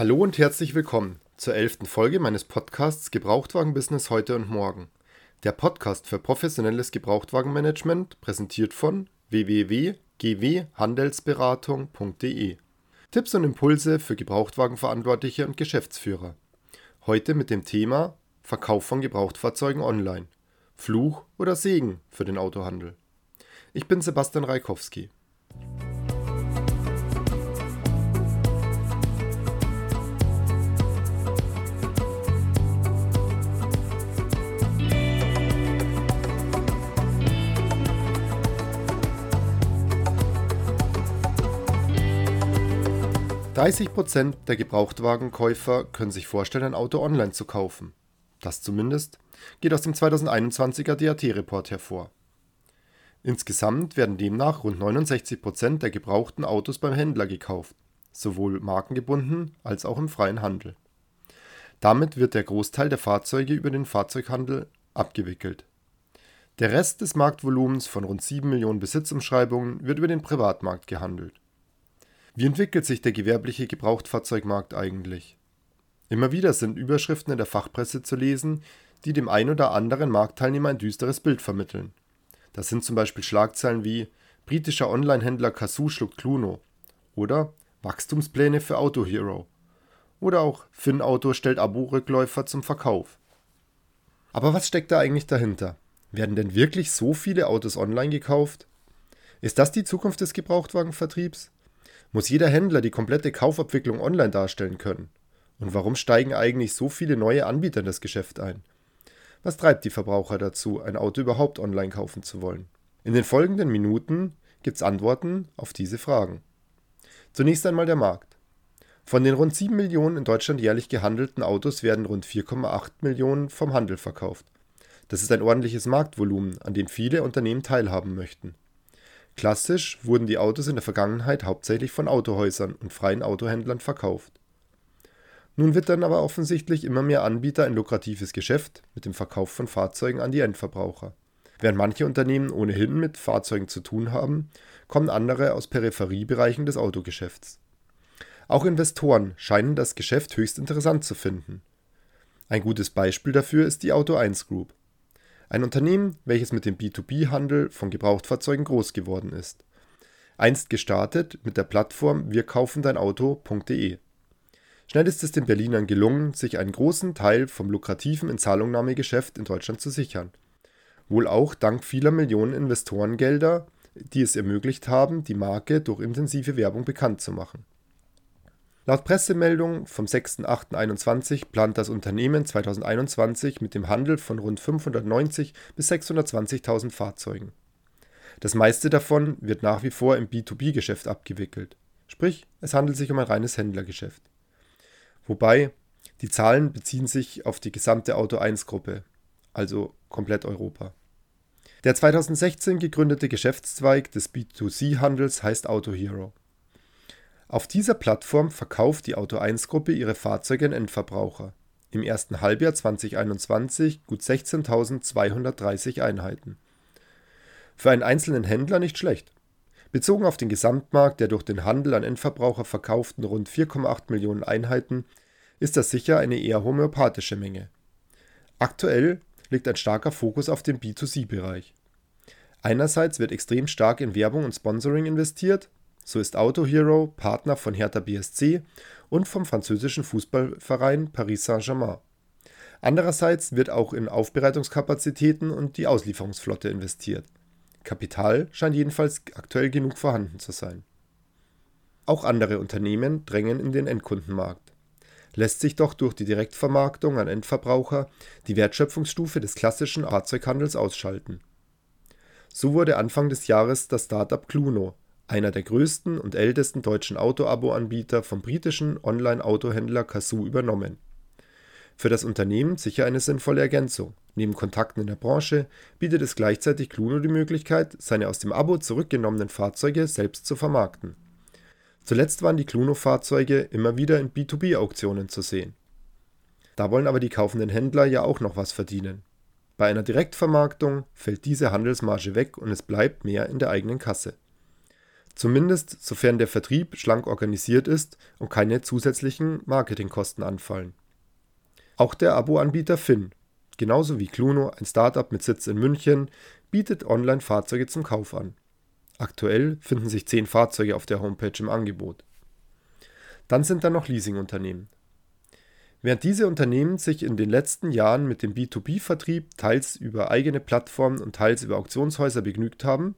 Hallo und herzlich willkommen zur elften Folge meines Podcasts Gebrauchtwagen-Business heute und morgen. Der Podcast für professionelles Gebrauchtwagenmanagement präsentiert von www.gwhandelsberatung.de. Tipps und Impulse für Gebrauchtwagenverantwortliche und Geschäftsführer. Heute mit dem Thema Verkauf von Gebrauchtfahrzeugen online. Fluch oder Segen für den Autohandel. Ich bin Sebastian Reikowski. 30% der Gebrauchtwagenkäufer können sich vorstellen, ein Auto online zu kaufen. Das zumindest geht aus dem 2021er DAT-Report hervor. Insgesamt werden demnach rund 69% der gebrauchten Autos beim Händler gekauft, sowohl markengebunden als auch im freien Handel. Damit wird der Großteil der Fahrzeuge über den Fahrzeughandel abgewickelt. Der Rest des Marktvolumens von rund 7 Millionen Besitzumschreibungen wird über den Privatmarkt gehandelt. Wie entwickelt sich der gewerbliche Gebrauchtfahrzeugmarkt eigentlich? Immer wieder sind Überschriften in der Fachpresse zu lesen, die dem ein oder anderen Marktteilnehmer ein düsteres Bild vermitteln. Das sind zum Beispiel Schlagzeilen wie Britischer Onlinehändler Kazoo schluckt Cluno oder Wachstumspläne für Auto Hero oder auch Finn Auto stellt Abo-Rückläufer zum Verkauf. Aber was steckt da eigentlich dahinter? Werden denn wirklich so viele Autos online gekauft? Ist das die Zukunft des Gebrauchtwagenvertriebs? Muss jeder Händler die komplette Kaufabwicklung online darstellen können. Und warum steigen eigentlich so viele neue Anbieter in das Geschäft ein? Was treibt die Verbraucher dazu, ein Auto überhaupt online kaufen zu wollen? In den folgenden Minuten gibt es Antworten auf diese Fragen. Zunächst einmal der Markt. Von den rund 7 Millionen in Deutschland jährlich gehandelten Autos werden rund 4,8 Millionen vom Handel verkauft. Das ist ein ordentliches Marktvolumen, an dem viele Unternehmen teilhaben möchten. Klassisch wurden die Autos in der Vergangenheit hauptsächlich von Autohäusern und freien Autohändlern verkauft. Nun wird dann aber offensichtlich immer mehr Anbieter ein lukratives Geschäft mit dem Verkauf von Fahrzeugen an die Endverbraucher. Während manche Unternehmen ohnehin mit Fahrzeugen zu tun haben, kommen andere aus Peripheriebereichen des Autogeschäfts. Auch Investoren scheinen das Geschäft höchst interessant zu finden. Ein gutes Beispiel dafür ist die Auto 1 Group. Ein Unternehmen, welches mit dem B2B-Handel von Gebrauchtfahrzeugen groß geworden ist. Einst gestartet mit der Plattform wirkaufendeinauto.de. Schnell ist es den Berlinern gelungen, sich einen großen Teil vom lukrativen Inzahlungnahmegeschäft in Deutschland zu sichern. Wohl auch dank vieler Millionen Investorengelder, die es ermöglicht haben, die Marke durch intensive Werbung bekannt zu machen. Laut Pressemeldung vom 6.8.21 plant das Unternehmen 2021 mit dem Handel von rund 590 bis 620.000 Fahrzeugen. Das meiste davon wird nach wie vor im B2B-Geschäft abgewickelt, sprich es handelt sich um ein reines Händlergeschäft. Wobei die Zahlen beziehen sich auf die gesamte Auto-1-Gruppe, also komplett Europa. Der 2016 gegründete Geschäftszweig des B2C-Handels heißt Auto Hero. Auf dieser Plattform verkauft die Auto1-Gruppe ihre Fahrzeuge an Endverbraucher, im ersten Halbjahr 2021 gut 16.230 Einheiten. Für einen einzelnen Händler nicht schlecht. Bezogen auf den Gesamtmarkt der durch den Handel an Endverbraucher verkauften rund 4,8 Millionen Einheiten ist das sicher eine eher homöopathische Menge. Aktuell liegt ein starker Fokus auf dem B2C-Bereich. Einerseits wird extrem stark in Werbung und Sponsoring investiert so ist Auto Hero Partner von Hertha BSC und vom französischen Fußballverein Paris Saint-Germain. Andererseits wird auch in Aufbereitungskapazitäten und die Auslieferungsflotte investiert. Kapital scheint jedenfalls aktuell genug vorhanden zu sein. Auch andere Unternehmen drängen in den Endkundenmarkt. Lässt sich doch durch die Direktvermarktung an Endverbraucher die Wertschöpfungsstufe des klassischen Fahrzeughandels ausschalten. So wurde Anfang des Jahres das Startup Cluno einer der größten und ältesten deutschen Auto-Abo-Anbieter vom britischen Online-Autohändler Cazoo übernommen. Für das Unternehmen sicher eine sinnvolle Ergänzung. Neben Kontakten in der Branche bietet es gleichzeitig Cluno die Möglichkeit, seine aus dem Abo zurückgenommenen Fahrzeuge selbst zu vermarkten. Zuletzt waren die Cluno-Fahrzeuge immer wieder in B2B-Auktionen zu sehen. Da wollen aber die kaufenden Händler ja auch noch was verdienen. Bei einer Direktvermarktung fällt diese Handelsmarge weg und es bleibt mehr in der eigenen Kasse. Zumindest sofern der Vertrieb schlank organisiert ist und keine zusätzlichen Marketingkosten anfallen. Auch der Abo-Anbieter Finn, genauso wie Cluno, ein Startup mit Sitz in München, bietet online Fahrzeuge zum Kauf an. Aktuell finden sich zehn Fahrzeuge auf der Homepage im Angebot. Dann sind da noch Leasingunternehmen. Während diese Unternehmen sich in den letzten Jahren mit dem B2B-Vertrieb teils über eigene Plattformen und teils über Auktionshäuser begnügt haben,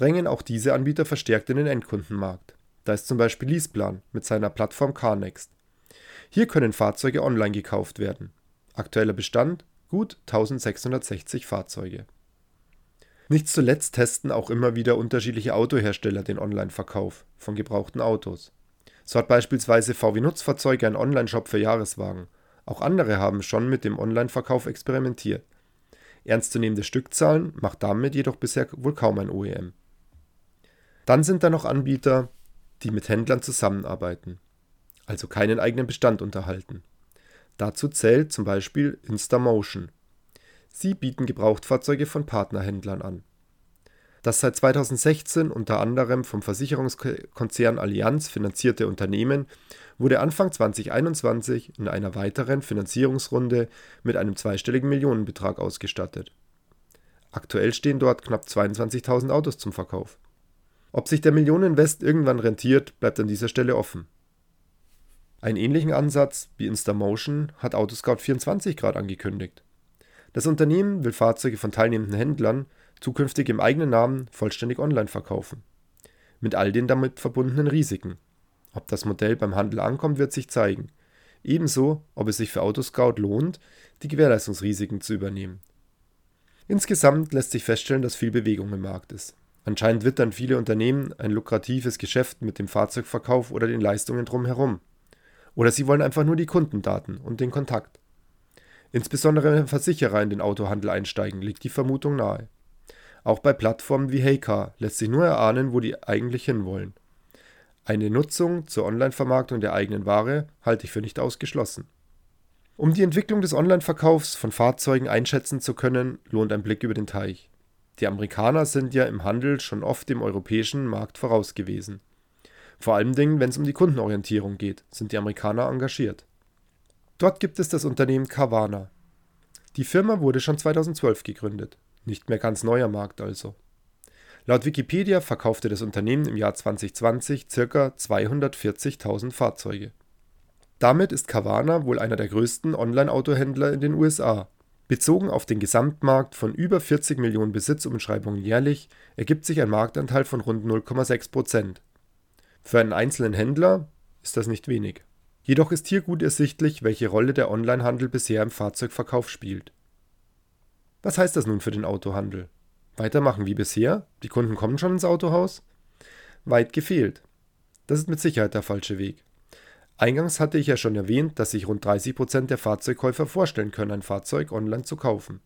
drängen auch diese Anbieter verstärkt in den Endkundenmarkt. Da ist zum Beispiel Leaseplan mit seiner Plattform CarNext. Hier können Fahrzeuge online gekauft werden. Aktueller Bestand gut 1660 Fahrzeuge. Nicht zuletzt testen auch immer wieder unterschiedliche Autohersteller den Online-Verkauf von gebrauchten Autos. So hat beispielsweise VW Nutzfahrzeuge einen Online-Shop für Jahreswagen. Auch andere haben schon mit dem Online-Verkauf experimentiert. Ernstzunehmende Stückzahlen macht damit jedoch bisher wohl kaum ein OEM. Dann sind da noch Anbieter, die mit Händlern zusammenarbeiten, also keinen eigenen Bestand unterhalten. Dazu zählt zum Beispiel Instamotion. Sie bieten Gebrauchtfahrzeuge von Partnerhändlern an. Das seit 2016 unter anderem vom Versicherungskonzern Allianz finanzierte Unternehmen wurde Anfang 2021 in einer weiteren Finanzierungsrunde mit einem zweistelligen Millionenbetrag ausgestattet. Aktuell stehen dort knapp 22.000 Autos zum Verkauf. Ob sich der Millioneninvest irgendwann rentiert, bleibt an dieser Stelle offen. Einen ähnlichen Ansatz wie Instamotion hat Autoscout24 gerade angekündigt. Das Unternehmen will Fahrzeuge von teilnehmenden Händlern zukünftig im eigenen Namen vollständig online verkaufen. Mit all den damit verbundenen Risiken. Ob das Modell beim Handel ankommt, wird sich zeigen. Ebenso, ob es sich für Autoscout lohnt, die Gewährleistungsrisiken zu übernehmen. Insgesamt lässt sich feststellen, dass viel Bewegung im Markt ist. Anscheinend wittern viele Unternehmen ein lukratives Geschäft mit dem Fahrzeugverkauf oder den Leistungen drumherum. Oder sie wollen einfach nur die Kundendaten und den Kontakt. Insbesondere wenn Versicherer in den Autohandel einsteigen, liegt die Vermutung nahe. Auch bei Plattformen wie Heycar lässt sich nur erahnen, wo die eigentlich hinwollen. Eine Nutzung zur Online-Vermarktung der eigenen Ware halte ich für nicht ausgeschlossen. Um die Entwicklung des Online-Verkaufs von Fahrzeugen einschätzen zu können, lohnt ein Blick über den Teich. Die Amerikaner sind ja im Handel schon oft dem europäischen Markt voraus gewesen. Vor allem Dingen, wenn es um die Kundenorientierung geht, sind die Amerikaner engagiert. Dort gibt es das Unternehmen Carvana. Die Firma wurde schon 2012 gegründet. Nicht mehr ganz neuer Markt also. Laut Wikipedia verkaufte das Unternehmen im Jahr 2020 ca. 240.000 Fahrzeuge. Damit ist Carvana wohl einer der größten Online-Autohändler in den USA Bezogen auf den Gesamtmarkt von über 40 Millionen Besitzumschreibungen jährlich ergibt sich ein Marktanteil von rund 0,6 Prozent. Für einen einzelnen Händler ist das nicht wenig. Jedoch ist hier gut ersichtlich, welche Rolle der Onlinehandel bisher im Fahrzeugverkauf spielt. Was heißt das nun für den Autohandel? Weitermachen wie bisher? Die Kunden kommen schon ins Autohaus? Weit gefehlt. Das ist mit Sicherheit der falsche Weg. Eingangs hatte ich ja schon erwähnt, dass sich rund 30 Prozent der Fahrzeugkäufer vorstellen können, ein Fahrzeug online zu kaufen.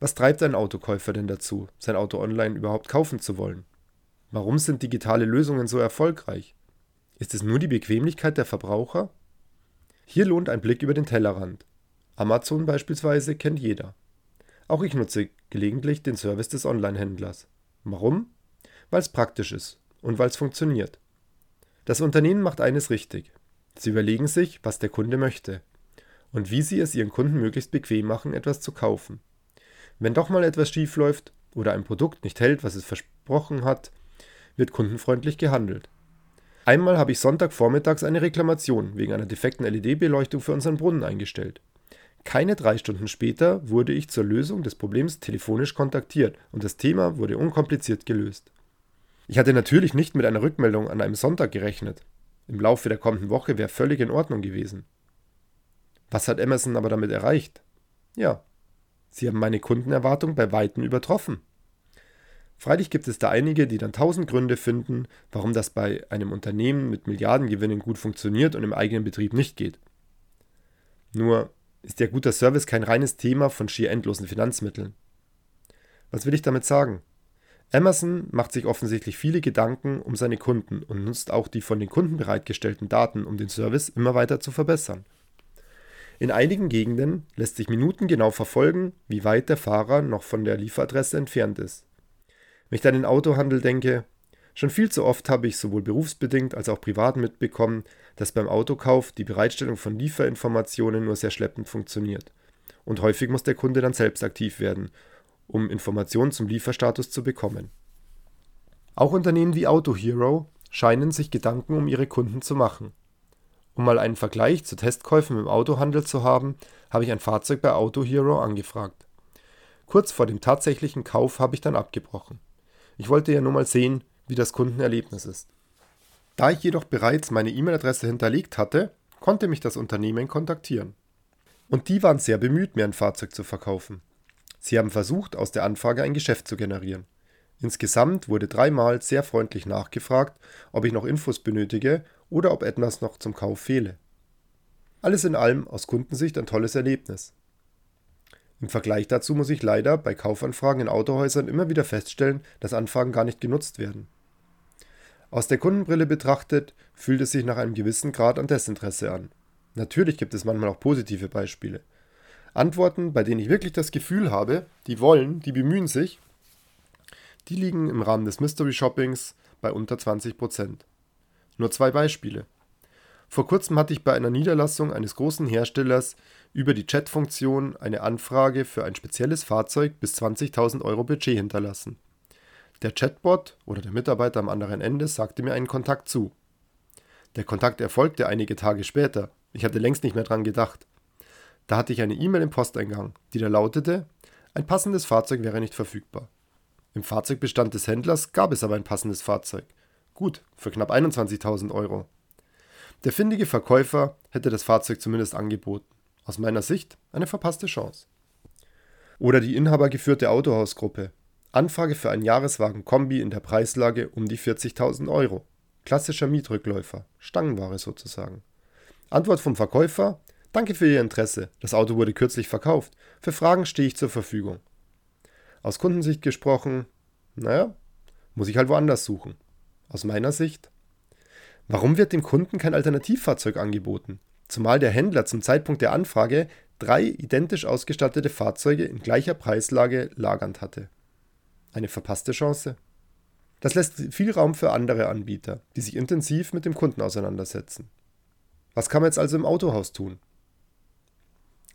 Was treibt ein Autokäufer denn dazu, sein Auto online überhaupt kaufen zu wollen? Warum sind digitale Lösungen so erfolgreich? Ist es nur die Bequemlichkeit der Verbraucher? Hier lohnt ein Blick über den Tellerrand. Amazon beispielsweise kennt jeder. Auch ich nutze gelegentlich den Service des Online-Händlers. Warum? Weil es praktisch ist und weil es funktioniert. Das Unternehmen macht eines richtig. Sie überlegen sich, was der Kunde möchte und wie sie es ihren Kunden möglichst bequem machen, etwas zu kaufen. Wenn doch mal etwas schief läuft oder ein Produkt nicht hält, was es versprochen hat, wird kundenfreundlich gehandelt. Einmal habe ich Sonntagvormittags eine Reklamation wegen einer defekten LED-Beleuchtung für unseren Brunnen eingestellt. Keine drei Stunden später wurde ich zur Lösung des Problems telefonisch kontaktiert und das Thema wurde unkompliziert gelöst. Ich hatte natürlich nicht mit einer Rückmeldung an einem Sonntag gerechnet. Im Laufe der kommenden Woche wäre völlig in Ordnung gewesen. Was hat Emerson aber damit erreicht? Ja, sie haben meine Kundenerwartung bei Weitem übertroffen. Freilich gibt es da einige, die dann tausend Gründe finden, warum das bei einem Unternehmen mit Milliardengewinnen gut funktioniert und im eigenen Betrieb nicht geht. Nur ist der guter Service kein reines Thema von schier endlosen Finanzmitteln. Was will ich damit sagen? Amazon macht sich offensichtlich viele Gedanken um seine Kunden und nutzt auch die von den Kunden bereitgestellten Daten, um den Service immer weiter zu verbessern. In einigen Gegenden lässt sich minutengenau verfolgen, wie weit der Fahrer noch von der Lieferadresse entfernt ist. Wenn ich an den Autohandel denke, Schon viel zu oft habe ich sowohl berufsbedingt als auch privat mitbekommen, dass beim Autokauf die Bereitstellung von Lieferinformationen nur sehr schleppend funktioniert. Und häufig muss der Kunde dann selbst aktiv werden, um Informationen zum Lieferstatus zu bekommen. Auch Unternehmen wie AutoHero scheinen sich Gedanken um ihre Kunden zu machen. Um mal einen Vergleich zu Testkäufen im Autohandel zu haben, habe ich ein Fahrzeug bei AutoHero angefragt. Kurz vor dem tatsächlichen Kauf habe ich dann abgebrochen. Ich wollte ja nur mal sehen, wie das Kundenerlebnis ist. Da ich jedoch bereits meine E-Mail-Adresse hinterlegt hatte, konnte mich das Unternehmen kontaktieren. Und die waren sehr bemüht, mir ein Fahrzeug zu verkaufen. Sie haben versucht, aus der Anfrage ein Geschäft zu generieren. Insgesamt wurde dreimal sehr freundlich nachgefragt, ob ich noch Infos benötige oder ob etwas noch zum Kauf fehle. Alles in allem aus Kundensicht ein tolles Erlebnis. Im Vergleich dazu muss ich leider bei Kaufanfragen in Autohäusern immer wieder feststellen, dass Anfragen gar nicht genutzt werden. Aus der Kundenbrille betrachtet fühlt es sich nach einem gewissen Grad an Desinteresse an. Natürlich gibt es manchmal auch positive Beispiele. Antworten, bei denen ich wirklich das Gefühl habe, die wollen, die bemühen sich, die liegen im Rahmen des Mystery Shoppings bei unter 20%. Nur zwei Beispiele. Vor kurzem hatte ich bei einer Niederlassung eines großen Herstellers über die Chat-Funktion eine Anfrage für ein spezielles Fahrzeug bis 20.000 Euro Budget hinterlassen. Der Chatbot oder der Mitarbeiter am anderen Ende sagte mir einen Kontakt zu. Der Kontakt erfolgte einige Tage später. Ich hatte längst nicht mehr dran gedacht. Da hatte ich eine E-Mail im Posteingang, die da lautete, ein passendes Fahrzeug wäre nicht verfügbar. Im Fahrzeugbestand des Händlers gab es aber ein passendes Fahrzeug. Gut, für knapp 21.000 Euro. Der findige Verkäufer hätte das Fahrzeug zumindest angeboten. Aus meiner Sicht eine verpasste Chance. Oder die inhabergeführte Autohausgruppe. Anfrage für einen Jahreswagen-Kombi in der Preislage um die 40.000 Euro. Klassischer Mietrückläufer, Stangenware sozusagen. Antwort vom Verkäufer: Danke für Ihr Interesse. Das Auto wurde kürzlich verkauft. Für Fragen stehe ich zur Verfügung. Aus Kundensicht gesprochen, naja, muss ich halt woanders suchen. Aus meiner Sicht, warum wird dem Kunden kein Alternativfahrzeug angeboten? Zumal der Händler zum Zeitpunkt der Anfrage drei identisch ausgestattete Fahrzeuge in gleicher Preislage lagernd hatte. Eine verpasste Chance. Das lässt viel Raum für andere Anbieter, die sich intensiv mit dem Kunden auseinandersetzen. Was kann man jetzt also im Autohaus tun?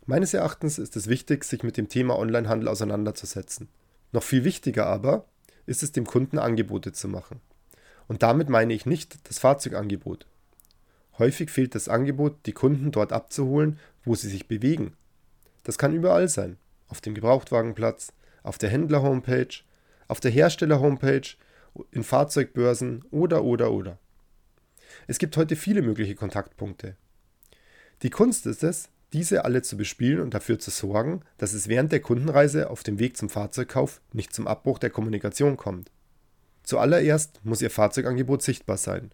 Meines Erachtens ist es wichtig, sich mit dem Thema Onlinehandel auseinanderzusetzen. Noch viel wichtiger aber ist es, dem Kunden Angebote zu machen. Und damit meine ich nicht das Fahrzeugangebot. Häufig fehlt das Angebot, die Kunden dort abzuholen, wo sie sich bewegen. Das kann überall sein. Auf dem Gebrauchtwagenplatz, auf der Händler-Homepage, auf der Hersteller-Homepage, in Fahrzeugbörsen oder oder oder. Es gibt heute viele mögliche Kontaktpunkte. Die Kunst ist es, diese alle zu bespielen und dafür zu sorgen, dass es während der Kundenreise auf dem Weg zum Fahrzeugkauf nicht zum Abbruch der Kommunikation kommt. Zuallererst muss Ihr Fahrzeugangebot sichtbar sein.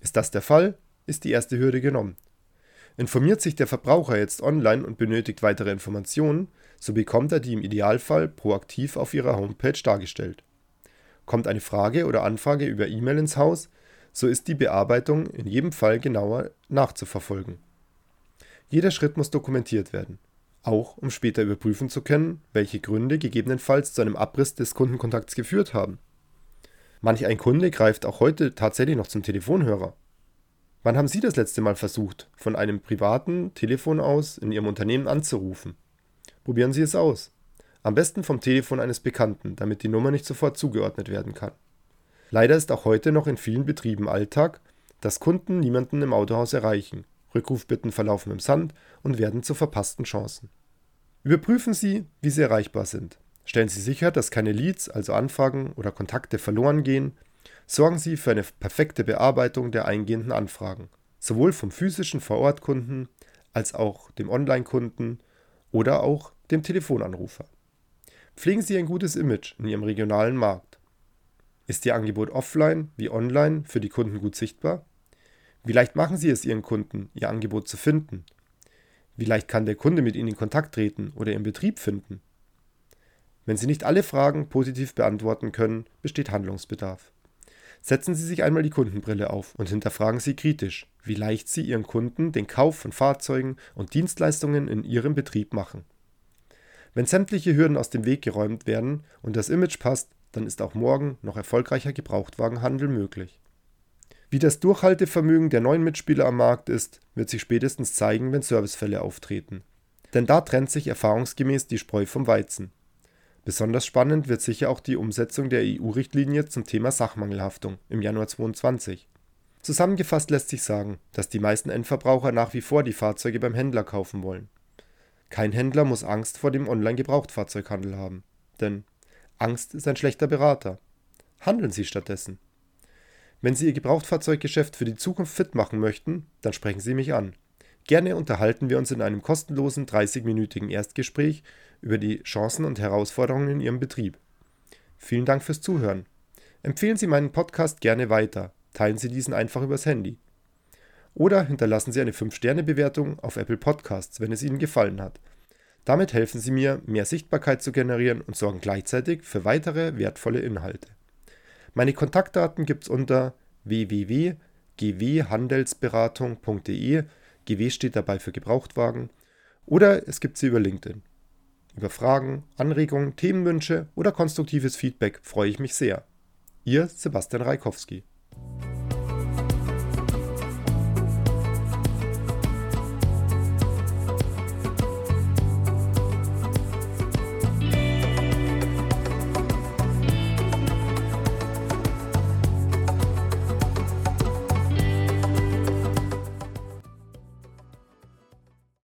Ist das der Fall, ist die erste Hürde genommen. Informiert sich der Verbraucher jetzt online und benötigt weitere Informationen, so bekommt er die im Idealfall proaktiv auf Ihrer Homepage dargestellt. Kommt eine Frage oder Anfrage über E-Mail ins Haus, so ist die Bearbeitung in jedem Fall genauer nachzuverfolgen. Jeder Schritt muss dokumentiert werden, auch um später überprüfen zu können, welche Gründe gegebenenfalls zu einem Abriss des Kundenkontakts geführt haben. Manch ein Kunde greift auch heute tatsächlich noch zum Telefonhörer. Wann haben Sie das letzte Mal versucht, von einem privaten Telefon aus in Ihrem Unternehmen anzurufen? Probieren Sie es aus. Am besten vom Telefon eines Bekannten, damit die Nummer nicht sofort zugeordnet werden kann. Leider ist auch heute noch in vielen Betrieben Alltag, dass Kunden niemanden im Autohaus erreichen Rückrufbitten verlaufen im Sand und werden zu verpassten Chancen. Überprüfen Sie, wie Sie erreichbar sind. Stellen Sie sicher, dass keine Leads, also Anfragen oder Kontakte verloren gehen. Sorgen Sie für eine perfekte Bearbeitung der eingehenden Anfragen, sowohl vom physischen Vorortkunden als auch dem Online-Kunden oder auch dem Telefonanrufer. Pflegen Sie ein gutes Image in Ihrem regionalen Markt. Ist Ihr Angebot offline wie online für die Kunden gut sichtbar? Wie leicht machen Sie es Ihren Kunden, Ihr Angebot zu finden? Wie leicht kann der Kunde mit Ihnen in Kontakt treten oder Ihren Betrieb finden? Wenn Sie nicht alle Fragen positiv beantworten können, besteht Handlungsbedarf. Setzen Sie sich einmal die Kundenbrille auf und hinterfragen Sie kritisch, wie leicht Sie Ihren Kunden den Kauf von Fahrzeugen und Dienstleistungen in Ihrem Betrieb machen. Wenn sämtliche Hürden aus dem Weg geräumt werden und das Image passt, dann ist auch morgen noch erfolgreicher Gebrauchtwagenhandel möglich. Wie das Durchhaltevermögen der neuen Mitspieler am Markt ist, wird sich spätestens zeigen, wenn Servicefälle auftreten. Denn da trennt sich erfahrungsgemäß die Spreu vom Weizen. Besonders spannend wird sicher auch die Umsetzung der EU-Richtlinie zum Thema Sachmangelhaftung im Januar 2022. Zusammengefasst lässt sich sagen, dass die meisten Endverbraucher nach wie vor die Fahrzeuge beim Händler kaufen wollen. Kein Händler muss Angst vor dem Online-Gebrauchtfahrzeughandel haben, denn Angst ist ein schlechter Berater. Handeln Sie stattdessen. Wenn Sie Ihr Gebrauchtfahrzeuggeschäft für die Zukunft fit machen möchten, dann sprechen Sie mich an. Gerne unterhalten wir uns in einem kostenlosen 30-minütigen Erstgespräch über die Chancen und Herausforderungen in Ihrem Betrieb. Vielen Dank fürs Zuhören. Empfehlen Sie meinen Podcast gerne weiter. Teilen Sie diesen einfach übers Handy. Oder hinterlassen Sie eine 5-Sterne-Bewertung auf Apple Podcasts, wenn es Ihnen gefallen hat. Damit helfen Sie mir, mehr Sichtbarkeit zu generieren und sorgen gleichzeitig für weitere wertvolle Inhalte. Meine Kontaktdaten gibt es unter www.gwhandelsberatung.de. GW steht dabei für Gebrauchtwagen. Oder es gibt sie über LinkedIn. Über Fragen, Anregungen, Themenwünsche oder konstruktives Feedback freue ich mich sehr. Ihr Sebastian Reikowski.